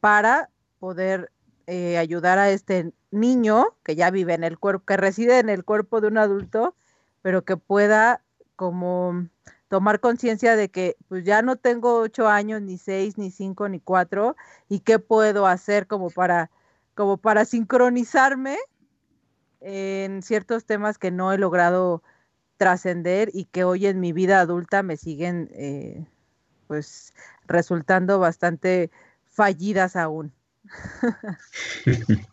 para poder eh, ayudar a este niño que ya vive en el cuerpo, que reside en el cuerpo de un adulto, pero que pueda como tomar conciencia de que pues ya no tengo ocho años, ni seis, ni cinco, ni cuatro, y qué puedo hacer como para, como para sincronizarme en ciertos temas que no he logrado trascender y que hoy en mi vida adulta me siguen eh, pues resultando bastante fallidas aún.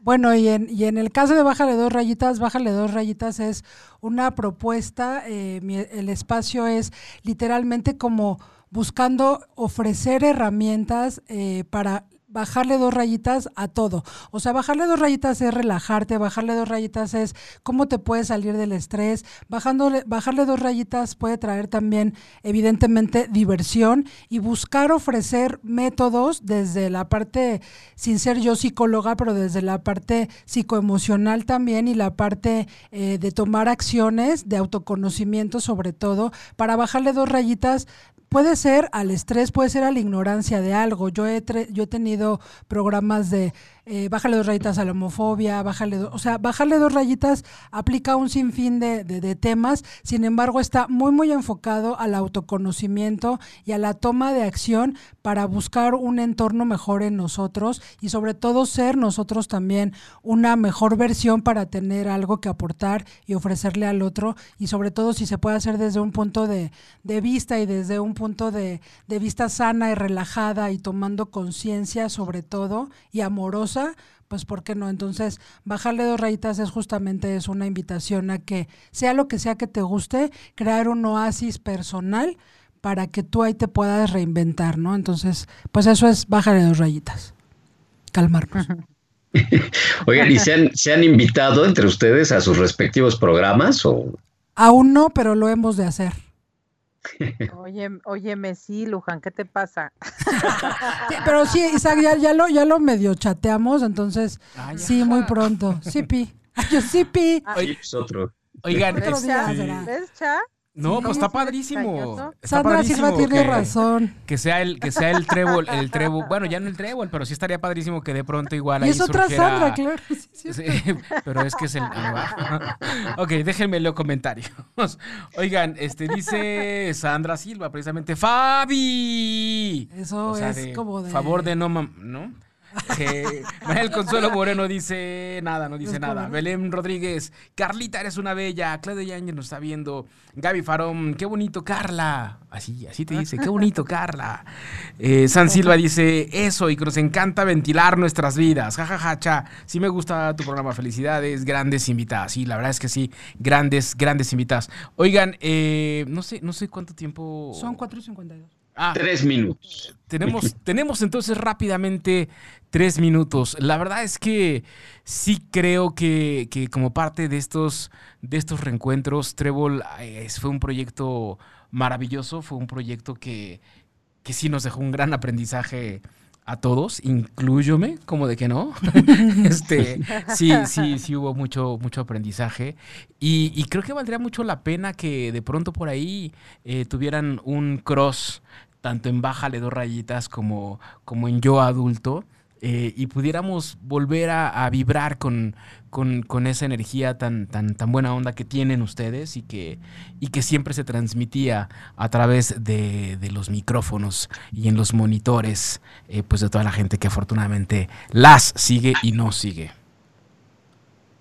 Bueno, y en, y en el caso de Bájale dos rayitas, Bájale dos rayitas es una propuesta, eh, el espacio es literalmente como buscando ofrecer herramientas eh, para bajarle dos rayitas a todo. O sea, bajarle dos rayitas es relajarte, bajarle dos rayitas es cómo te puedes salir del estrés, bajándole, bajarle dos rayitas puede traer también, evidentemente, diversión y buscar ofrecer métodos desde la parte, sin ser yo psicóloga, pero desde la parte psicoemocional también y la parte eh, de tomar acciones, de autoconocimiento sobre todo, para bajarle dos rayitas puede ser al estrés, puede ser a la ignorancia de algo. Yo he, yo he tenido programas de eh, bájale dos rayitas a la homofobia, bájale, o sea, bajarle dos rayitas aplica un sinfín de, de, temas, sin embargo está muy, muy enfocado al autoconocimiento y a la toma de acción para buscar un entorno mejor en nosotros y sobre todo ser nosotros también una mejor versión para tener algo que aportar y ofrecerle al otro y sobre todo si se puede hacer desde un punto de, de vista y desde un punto de, de vista sana y relajada y tomando conciencia sobre todo y amorosa pues ¿por qué no? Entonces, bajarle dos rayitas es justamente es una invitación a que sea lo que sea que te guste, crear un oasis personal para que tú ahí te puedas reinventar, ¿no? Entonces, pues eso es bajarle dos rayitas. Calmarnos. Oigan, ¿y se han, se han invitado entre ustedes a sus respectivos programas o...? Aún no, pero lo hemos de hacer. Oye, óyeme, sí, Luján, ¿qué te pasa? pero sí, Isaac, ya, lo, ya lo medio chateamos, entonces ah, sí, muy pronto. Sí, Pi. Yo sí, Pi. Pues otro. Oigan, ¿ves, Cha? No, pues está padrísimo. Sandra Silva tiene razón. Que sea el, que sea el trébol, el trébol, bueno, ya no el trébol, pero sí estaría padrísimo que de pronto igual ahí y es otra Sandra, claro. Sí, pero es que es el. ok, déjenme los comentarios. Oigan, este dice Sandra Silva, precisamente Fabi. Eso es como de. Favor de no, ¿no? Eh, el Consuelo Moreno dice nada, no dice nada. Belén Rodríguez, Carlita, eres una bella. Claudia Yañez nos está viendo. Gaby Farón, qué bonito, Carla. Así, así te dice, qué bonito, Carla. Eh, San Silva dice eso y que nos encanta ventilar nuestras vidas. Jajaja, ja, cha. Sí me gusta tu programa, felicidades, grandes invitadas. Sí, la verdad es que sí, grandes, grandes invitadas. Oigan, eh, no sé, no sé cuánto tiempo. Son 4.52. Ah, tres minutos. Tenemos, tenemos entonces rápidamente tres minutos. La verdad es que sí creo que, como parte de estos, de estos reencuentros, Trébol eh, fue un proyecto maravilloso, fue un proyecto que, que sí nos dejó un gran aprendizaje a todos, incluyome, como de que no. este, sí, sí, sí hubo mucho, mucho aprendizaje. Y, creo que valdría mucho la pena que de pronto por ahí eh, tuvieran un cross tanto en Bájale dos rayitas como, como en Yo adulto, eh, y pudiéramos volver a, vibrar con, con, esa energía tan, tan, tan buena onda que tienen ustedes y que, y que siempre se transmitía a través de, los micrófonos y en los monitores, eh, pues de toda la gente que afortunadamente las sigue y no sigue.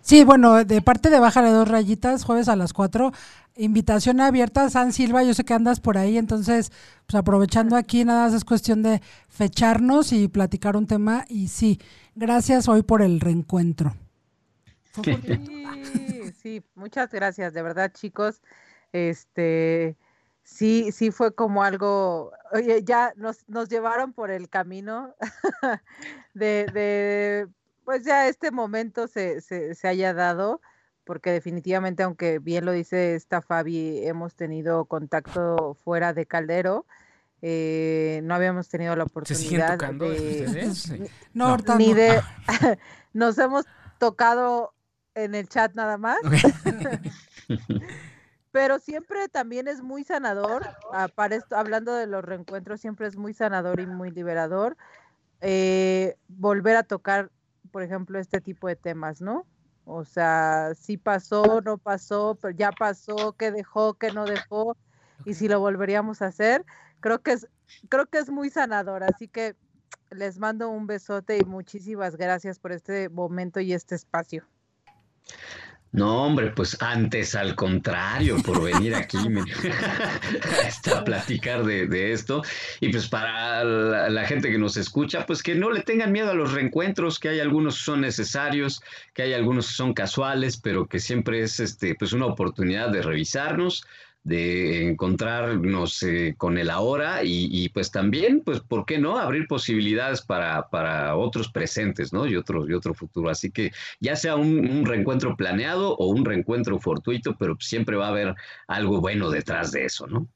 Sí, bueno, de parte de Bájale dos rayitas, jueves a las 4, invitación abierta, San Silva, yo sé que andas por ahí, entonces, pues aprovechando aquí, nada más es cuestión de fecharnos y platicar un tema. Y sí, gracias hoy por el reencuentro. Sí, sí, muchas gracias, de verdad, chicos. Este, sí, sí fue como algo, oye, ya nos, nos llevaron por el camino de, de, pues ya este momento se, se, se haya dado porque definitivamente, aunque bien lo dice esta Fabi, hemos tenido contacto fuera de Caldero, eh, no habíamos tenido la oportunidad de, no, ni de nos hemos tocado en el chat nada más. Pero siempre también es muy sanador, ah, hablando de los reencuentros, siempre es muy sanador y muy liberador eh, volver a tocar, por ejemplo, este tipo de temas, ¿no? O sea, si pasó, no pasó, pero ya pasó, qué dejó, qué no dejó, y si lo volveríamos a hacer, creo que es, creo que es muy sanador. Así que les mando un besote y muchísimas gracias por este momento y este espacio. No, hombre, pues antes al contrario, por venir aquí a platicar de, esto. Y pues para la, gente que nos escucha, pues que no le tengan miedo a los reencuentros, que hay algunos que son necesarios, que hay algunos que son casuales, pero que siempre es este, pues una oportunidad de revisarnos, de encontrarnos eh, con el ahora y, pues también, pues, ¿por qué no? Abrir posibilidades para, para otros presentes, ¿no? Y otro, y otro futuro. Así que ya sea un, reencuentro planeado o un reencuentro fortuito, pero siempre va a haber algo bueno detrás de eso, ¿no?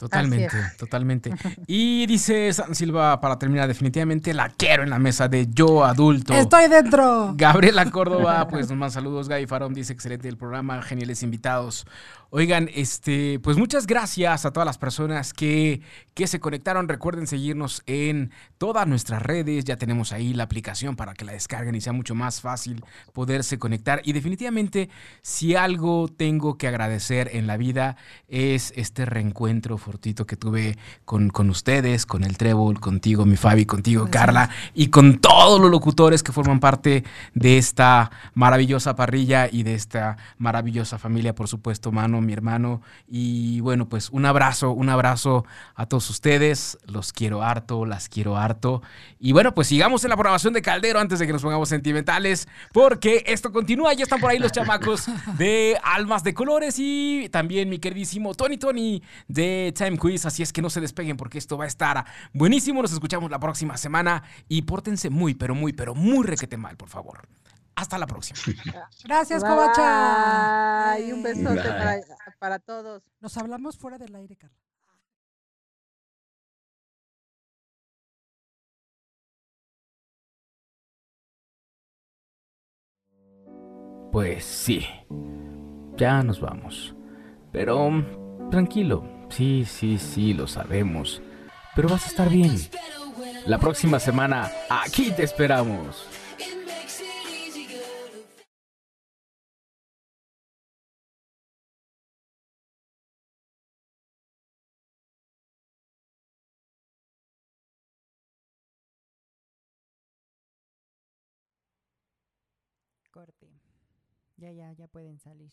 Totalmente, totalmente. Y dice San Silva, para terminar, definitivamente la quiero en la mesa de yo adulto. Estoy dentro. Gabriela Córdoba, pues más saludos. Gaby Farón dice excelente el programa, geniales invitados. Oigan, este, pues muchas gracias a todas las personas que, que se conectaron. Recuerden seguirnos en todas nuestras redes. Ya tenemos ahí la aplicación para que la descarguen y sea mucho más fácil poderse conectar. Y definitivamente, si algo tengo que agradecer en la vida es este reencuentro fortito que tuve con, con ustedes, con el Trébol, contigo, mi Fabi, contigo, Carla, y con todos los locutores que forman parte de esta maravillosa parrilla y de esta maravillosa familia, por supuesto, mano mi hermano. Y bueno, pues un abrazo, un abrazo a todos ustedes. Los quiero harto, las quiero harto. Y bueno, pues sigamos en la programación de Caldero antes de que nos pongamos sentimentales, porque esto continúa. Ya están por ahí los chamacos de Almas de Colores y también mi queridísimo Tony Tony de Time Quiz, así es que no se despeguen porque esto va a estar buenísimo. Nos escuchamos la próxima semana y pórtense muy, pero muy, pero muy requete mal, por favor. Hasta la próxima. Gracias, Bye. Covacha. Y un besote para, para todos. Nos hablamos fuera del aire, Carla. Pues sí, ya nos vamos. Pero mm, tranquilo, sí, sí, sí, lo sabemos. Pero vas a estar bien. La próxima semana, aquí te esperamos. Corte. Ya, ya, ya pueden salir.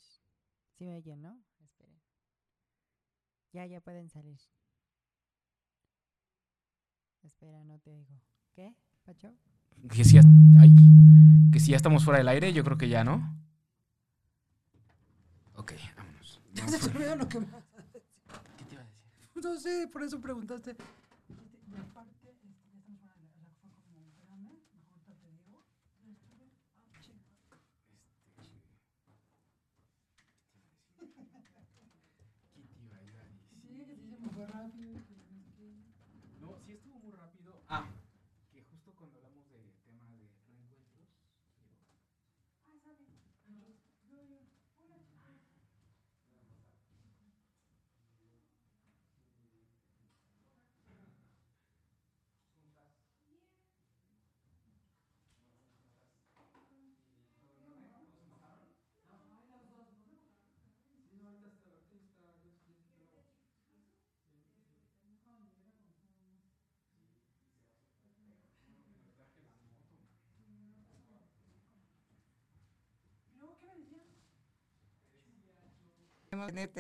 ¿Sí me oyen, no? Esperen. Ya, ya pueden salir. Espera, no te oigo. ¿Qué, Pacho? Que si, ya, ay, que si ya estamos fuera del aire, yo creo que ya, ¿no? Ok, vámonos. Ya se te olvidó lo que me vas a decir. ¿Qué te iba a decir? No sé, por eso preguntaste. Y aparte, este, ya estamos fuera de la- fue como, espérame, mejor ahorita te digo. Ah, chinga. Sí, que sí se me fue rápido. que no sé qué. No, sí estuvo muy rápido. Ah, que justo cuando hablamos de tema de reencuentros.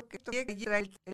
Que llegas a ir al-